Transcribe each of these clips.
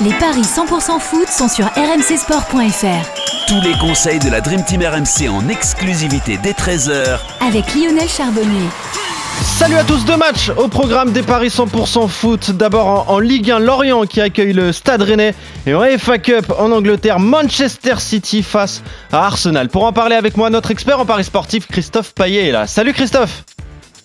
Les paris 100% foot sont sur rmcsport.fr. Tous les conseils de la Dream Team RMC en exclusivité dès 13h Avec Lionel Charbonnier. Salut à tous, deux matchs au programme des paris 100% foot. D'abord en, en Ligue 1, Lorient qui accueille le Stade Rennais et en FA Cup en Angleterre, Manchester City face à Arsenal. Pour en parler avec moi, notre expert en paris sportif, Christophe Paillet est là. Salut Christophe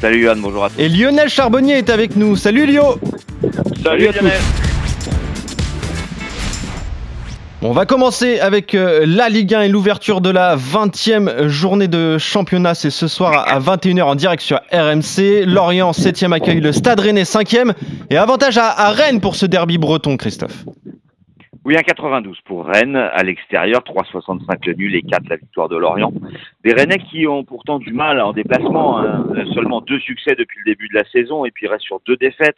Salut Yann, bonjour à tous. Et Lionel Charbonnier est avec nous. Salut Lio Salut, à Lionel. On va commencer avec euh, la Ligue 1 et l'ouverture de la 20e journée de championnat. C'est ce soir à 21h en direct sur RMC. Lorient 7e accueille le Stade Rennais 5e. Et avantage à, Rennes pour ce derby breton, Christophe. Oui, 1,92 pour Rennes à l'extérieur, 3,65 le nul et 4 la victoire de Lorient. Des Rennais qui ont pourtant du mal en déplacement, hein. seulement deux succès depuis le début de la saison et puis restent sur deux défaites.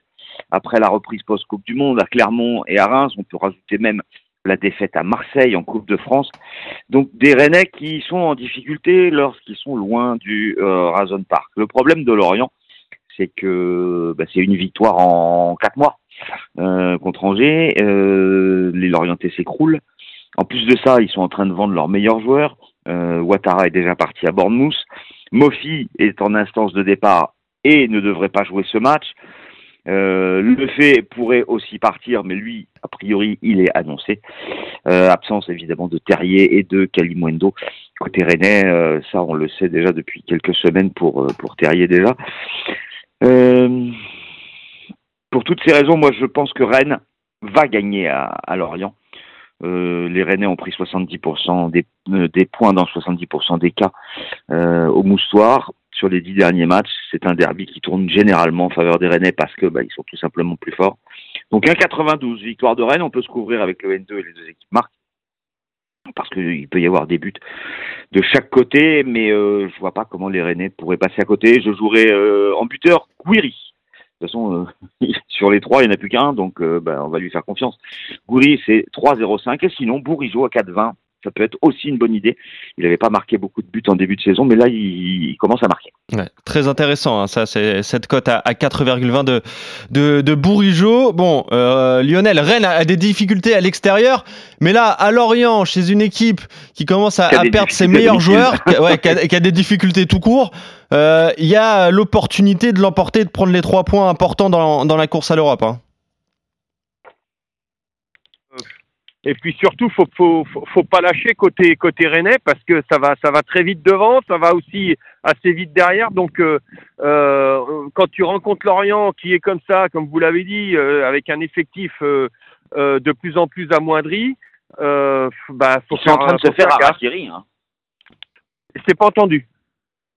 Après la reprise post-Coupe du Monde à Clermont et à Reims, on peut rajouter même la défaite à Marseille en Coupe de France. Donc des Rennais qui sont en difficulté lorsqu'ils sont loin du euh, Razon Park. Le problème de Lorient, c'est que bah, c'est une victoire en quatre mois euh, contre Angers. Euh, les Lorientais s'écroulent. En plus de ça, ils sont en train de vendre leurs meilleurs joueurs. Euh, Ouattara est déjà parti à Bournemouth. Mofi est en instance de départ et ne devrait pas jouer ce match. Euh, le fait pourrait aussi partir, mais lui, a priori, il est annoncé. Euh, absence évidemment de Terrier et de Kalimundo. Côté Rennais, euh, ça on le sait déjà depuis quelques semaines pour, Terrier déjà. Pour toutes ces raisons, moi je pense que Rennes va gagner à, Lorient. Les Rennais ont pris 70% des, des points dans 70% des cas au moustoir sur les dix derniers matchs. C'est un derby qui tourne généralement en faveur des Rennais parce que bah, ils sont tout simplement plus forts. Donc 1,92 victoire de Rennes, on peut se couvrir avec le N2 et les deux équipes marquent parce qu'il peut y avoir des buts de chaque côté, mais euh, je vois pas comment les Rennais pourraient passer à côté. Je jouerai euh, en buteur Guiri. De toute façon, euh, sur les trois, il n'y en a plus qu'un, donc euh, bah, on va lui faire confiance. Goury, c'est 3-0-5, et sinon, Bourigeau à 4-20, ça peut être aussi une bonne idée. Il n'avait pas marqué beaucoup de buts en début de saison, mais là, il, il commence à marquer. Ouais, très intéressant, hein, ça, c'est cette cote à, à 4,20 de, de, de Bourigeau. Bon, euh, Lionel, Rennes a, des difficultés à l'extérieur, mais là, à Lorient, chez une équipe qui commence à, perdre ses meilleurs joueurs, qui, a- ouais, qui a, qui a des difficultés tout court, euh, il y a l'opportunité de l'emporter, de prendre les trois points importants dans, dans la course à l'Europe. Hein. Et puis surtout, faut, faut, faut, pas lâcher côté côté Rennais parce que ça va ça va très vite devant, ça va aussi assez vite derrière. Donc euh, euh, quand tu rencontres Lorient qui est comme ça, comme vous l'avez dit, euh, avec un effectif euh, euh, de plus en plus amoindri, euh, bah faut Ils sont en train de se faire gaffe. harakiri. Hein. C'est pas entendu.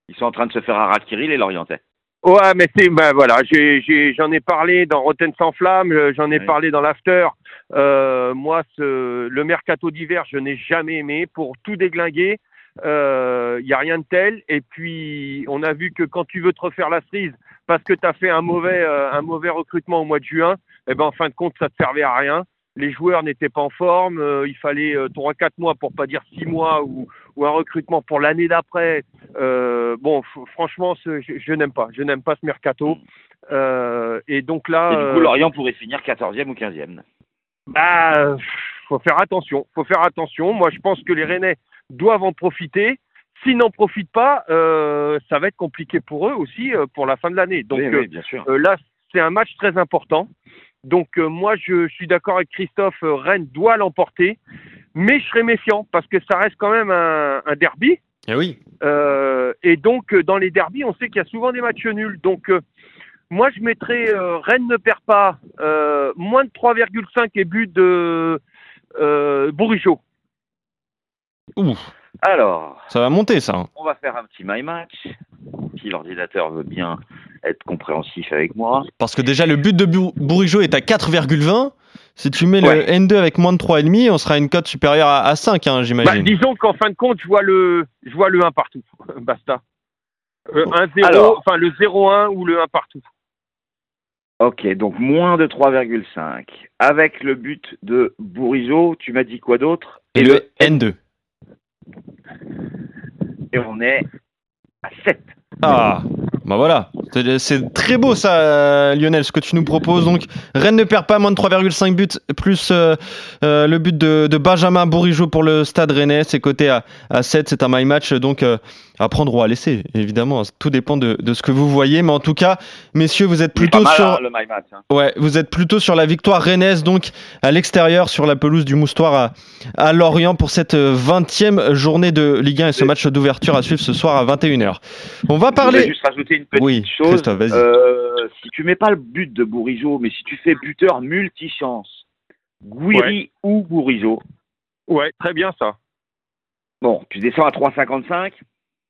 Ils sont en train de se faire harakiri, les Lorientais. Ouais, mais c'est ben voilà, j'ai j'ai j'en ai parlé dans Rotten sans flamme, euh, j'en ai parlé dans l'after. Euh, moi, ce, le mercato d'hiver, je n'ai jamais aimé pour tout déglinguer. Il y a rien de tel. Et puis, on a vu que quand tu veux te refaire la cerise parce que tu as fait un mauvais euh, un mauvais recrutement au mois de juin, eh ben en fin de compte, ça te servait à rien. Les joueurs n'étaient pas en forme. euh, il fallait euh, trois quatre mois pour pas dire six mois ou ou un recrutement pour l'année d'après. Euh, bon, franchement, ce- je, je n'aime pas. Je n'aime pas ce mercato. Euh, et donc là, Et du coup, euh, Lorient pourrait finir 14e ou 15e. bah, euh, faut faire attention. Faut faire attention. Moi, je pense que les Rennais doivent en profiter. S'ils n'en profitent pas, euh, ça va être compliqué pour eux aussi euh, pour la fin de l'année. Donc oui, euh, oui, bien sûr. euh, là, c'est un match très important. Donc euh, moi, je, je suis d'accord avec Christophe. euh, Rennes doit l'emporter, mais je serai méfiant parce que ça reste quand même un, un derby. Eh oui. Euh, et donc, euh, dans les derbies, on sait qu'il y a souvent des matchs nuls. Donc, euh, moi, je mettrais euh, Rennes ne perd pas, euh, moins de 3,5 et but de euh, Bourigeau. Ouh, Alors, ça va monter ça. hein. on va faire un petit my match. Si l'ordinateur veut bien être compréhensif avec moi. Parce que déjà, le but de Bour- Bourigeau est à 4,20. Si tu mets Ouais. le N2 avec moins de 3,5, on sera à une cote supérieure à, à 5, hein, Bah, j'imagine. disons qu'en fin de compte, je vois le, je vois le 1 partout. Basta. Euh, 1-0, Alors. enfin le 0-1 ou le 1 partout. Ok, donc moins de 3,5. Avec le but de Bourigeau, tu m'as dit quoi d'autre? Et le N2. Et on est à 7. Ah, bah voilà, C'est- très beau ça, euh, Lionel, ce que tu nous proposes. Donc, Rennes ne perd pas moins de 3,5 buts, plus euh, euh, le but de, de Benjamin Bourigeau pour le stade rennais. C'est coté à, à 7, c'est un my match, donc à prendre ou à laisser, évidemment. Tout dépend de, de ce que vous voyez. Mais en tout cas, messieurs, vous êtes plutôt mal, sur. hein, le my match. hein. Ouais, vous êtes plutôt sur la victoire rennaise, donc à l'extérieur, sur la pelouse du Moustoir à, à Lorient pour cette 20e journée de Ligue 1 et ce match d'ouverture à suivre ce soir à 21h. On va Je voulais parler. juste rajouter une petite Oui, chose. Christophe, vas-y. Euh, si tu mets pas le but de Bourigeau, mais si tu fais buteur multichance, Guiri ou Bourigeau, Ouais, très bien ça. bon, tu descends à 3,55. Ah,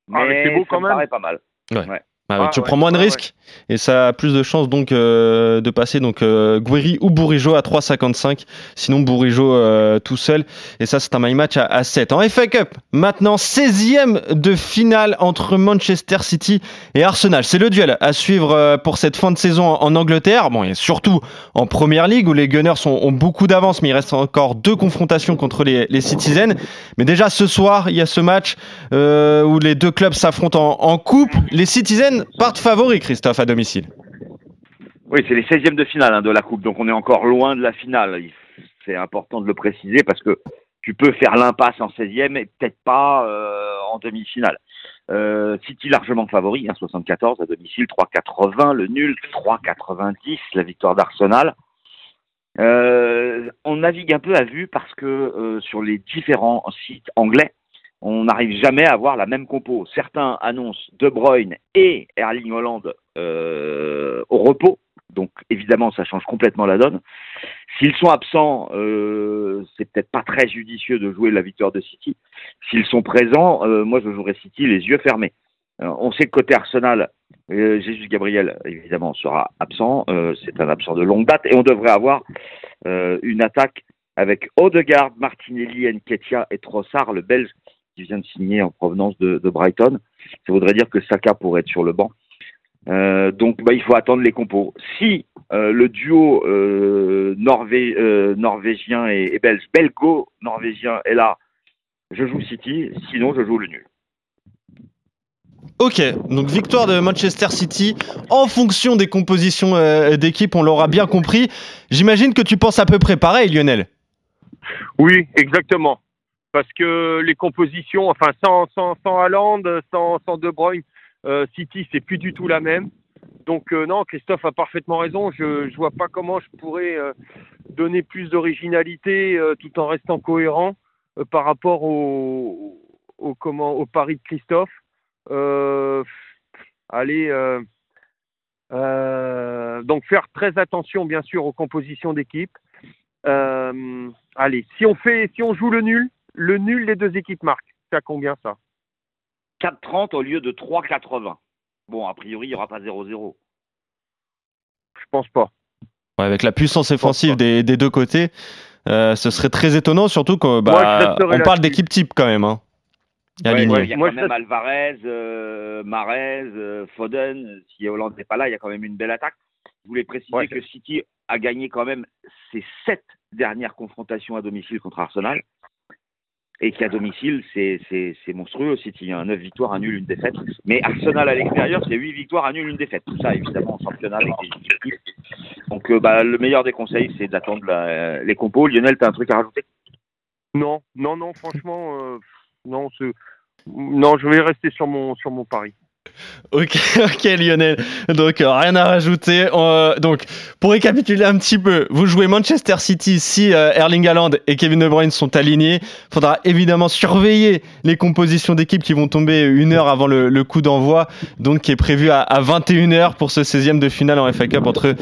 mais mais c'est beau ça quand me même. paraît pas mal. Oui, Ah tu ouais, prends moins de ouais, risques. et ça a plus de chances donc euh, de passer donc euh, Guiri ou Bourigeau à 3,55 sinon Bourigeau euh, tout seul. Et ça c'est un my match à, à 7 en FA Cup maintenant 16e de finale entre Manchester City et Arsenal. C'est le duel à suivre pour cette fin de saison en, en Angleterre. Bon et surtout en Première Ligue où les Gunners ont, ont beaucoup d'avance mais il reste encore deux confrontations contre les, les Citizens. Mais déjà ce soir il y a ce match où les deux clubs s'affrontent en, en coupe. Les Citizens partent favoris Christophe à domicile Oui, c'est les 16e de finale hein, de la Coupe, donc on est encore loin de la finale. C'est important de le préciser parce que tu peux faire l'impasse en 16e et peut-être pas euh, en demi-finale. Euh, City largement favori, hein, 74 à domicile, 3,80, le nul 3,90, la victoire d'Arsenal. Euh, on navigue un peu à vue parce que sur les différents sites anglais, on n'arrive jamais à avoir la même compo. Certains annoncent De Bruyne et Erling Holland euh, au repos, donc évidemment ça change complètement la donne. S'ils sont absents, euh, c'est peut-être pas très judicieux de jouer la victoire de City. S'ils sont présents, euh, moi je jouerai City les yeux fermés. On sait que côté Arsenal, Jésus Gabriel évidemment sera absent. C'est un absent de longue date et on devrait avoir une attaque avec Odegaard, Martinelli, Nketiah et Trossard, le Belge qui vient de signer en provenance de, de Brighton. Ça voudrait dire que Saka pourrait être sur le banc. Euh, donc bah, il faut attendre les compos. Si euh, le duo euh, norvé- euh, norvégien et, et belge, belgo-norvégien est là, je joue City, sinon je joue le nul. Ok, donc victoire de Manchester City en fonction des compositions euh, d'équipe, on l'aura bien compris. J'imagine que tu penses à peu près pareil, Lionel. Oui, exactement. Parce que les compositions, enfin sans sans sans Haaland, sans sans De Bruyne, euh, City c'est plus du tout la même. Donc euh, non, Christophe a parfaitement raison. Je je vois pas comment je pourrais euh, donner plus d'originalité euh, tout en restant cohérent par rapport au au comment au pari de Christophe. Allez. donc faire très attention bien sûr aux compositions d'équipe. Allez, si on fait, si on joue le nul, le nul les deux équipes marquent. C'est à combien ça 4,30 au lieu de 3,80. Bon, a priori, il n'y aura pas 0-0. Je pense pas. Ouais, avec la puissance offensive des, des deux côtés, euh, ce serait très étonnant, surtout qu'on on parle d'équipe type quand même. Hein. Ouais, ouais, il y a Moi, quand je même reste- Alvarez, euh, Marez, euh, Foden. Si Hollande n'est pas là, il y a quand même une belle attaque. Je voulais préciser Ouais. que City a gagné quand même ses sept dernières confrontations à domicile contre Arsenal. Et qu'à domicile, c'est monstrueux. City, hein. 9 victoires, un nul, une défaite. Mais Arsenal à l'extérieur, c'est 8 victoires, un nul, une défaite. Tout ça, évidemment, en championnat. Donc, euh, bah, le meilleur des conseils, c'est d'attendre les compos. Lionel, tu as un truc à rajouter? Non, non, non. Franchement, euh, non, non, je vais rester sur mon sur mon pari. Ok, ok Lionel. Donc euh, rien à rajouter. Euh, donc pour récapituler un petit peu, vous jouez Manchester City si euh, Erling Haaland et Kevin De Bruyne sont alignés. Faudra évidemment surveiller les compositions d'équipe qui vont tomber une heure avant le, coup d'envoi, donc qui est prévu à, à 21h pour ce 16e de finale en FA Cup entre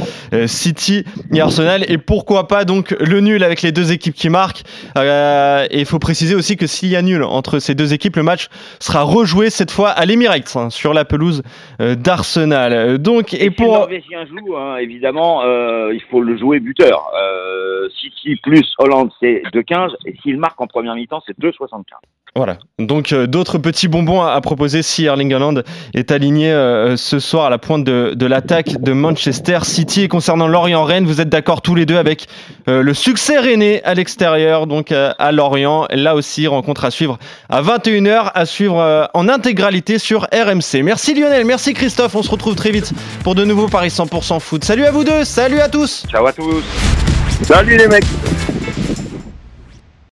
City et Arsenal. Et pourquoi pas donc le nul avec les deux équipes qui marquent. Et il faut préciser aussi que s'il y a nul entre ces deux équipes, le match sera rejoué cette fois à l'Emirates hein, sur la pelouse euh, d'Arsenal. Euh, Donc et si le pour Norvégien joue, hein, évidemment, euh, il faut le jouer buteur. City plus Hollande, c'est 2,15. Et s'il marque en première mi-temps, c'est 2,75. voilà. Donc euh, d'autres petits bonbons à, à proposer si Erling Haaland est aligné euh, ce soir à la pointe de, de l'attaque de Manchester City. Et concernant Lorient-Rennes, vous êtes d'accord tous les deux avec euh, le succès rennais à l'extérieur, donc à Lorient. Là aussi, rencontre à suivre à 21h, à suivre en intégralité sur RMC. Merci Lionel, merci Christophe. On se retrouve très vite pour de nouveaux Paris 100% foot. Salut à vous deux, salut à tous. Ciao à tous. Salut les mecs